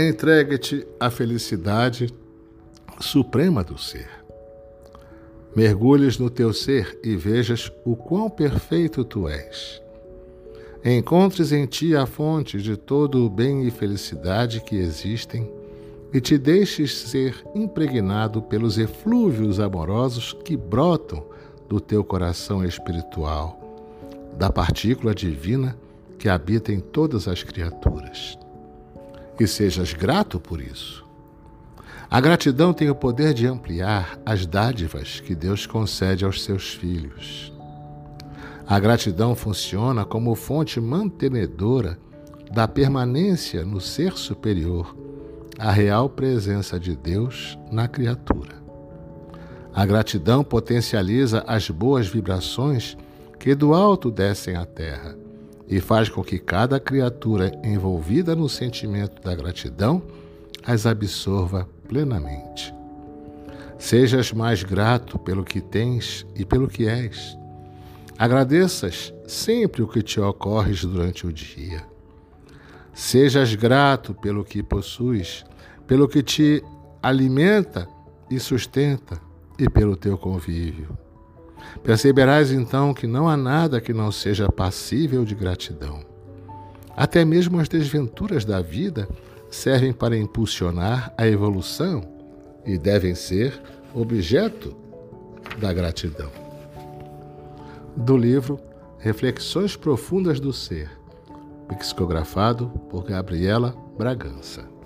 Entregue-te à felicidade suprema do ser. Mergulhes no teu ser e vejas o quão perfeito tu és. Encontres em ti a fonte de todo o bem e felicidade que existem e te deixes ser impregnado pelos eflúvios amorosos que brotam do teu coração espiritual, da partícula divina que habita em todas as criaturas. E sejas grato por isso. A gratidão tem o poder de ampliar as dádivas que Deus concede aos seus filhos. A gratidão funciona como fonte mantenedora da permanência no ser superior, a real presença de Deus na criatura. A gratidão potencializa as boas vibrações que do alto descem à terra e faz com que cada criatura envolvida no sentimento da gratidão as absorva plenamente. Sejas mais grato pelo que tens e pelo que és. Agradeças sempre o que te ocorre durante o dia. Sejas grato pelo que possuis, pelo que te alimenta e sustenta e pelo teu convívio. Perceberás então que não há nada que não seja passível de gratidão. Até mesmo as desventuras da vida servem para impulsionar a evolução e devem ser objeto da gratidão. Do livro Reflexões Profundas do Ser, psicografado por Gabriela Bragança.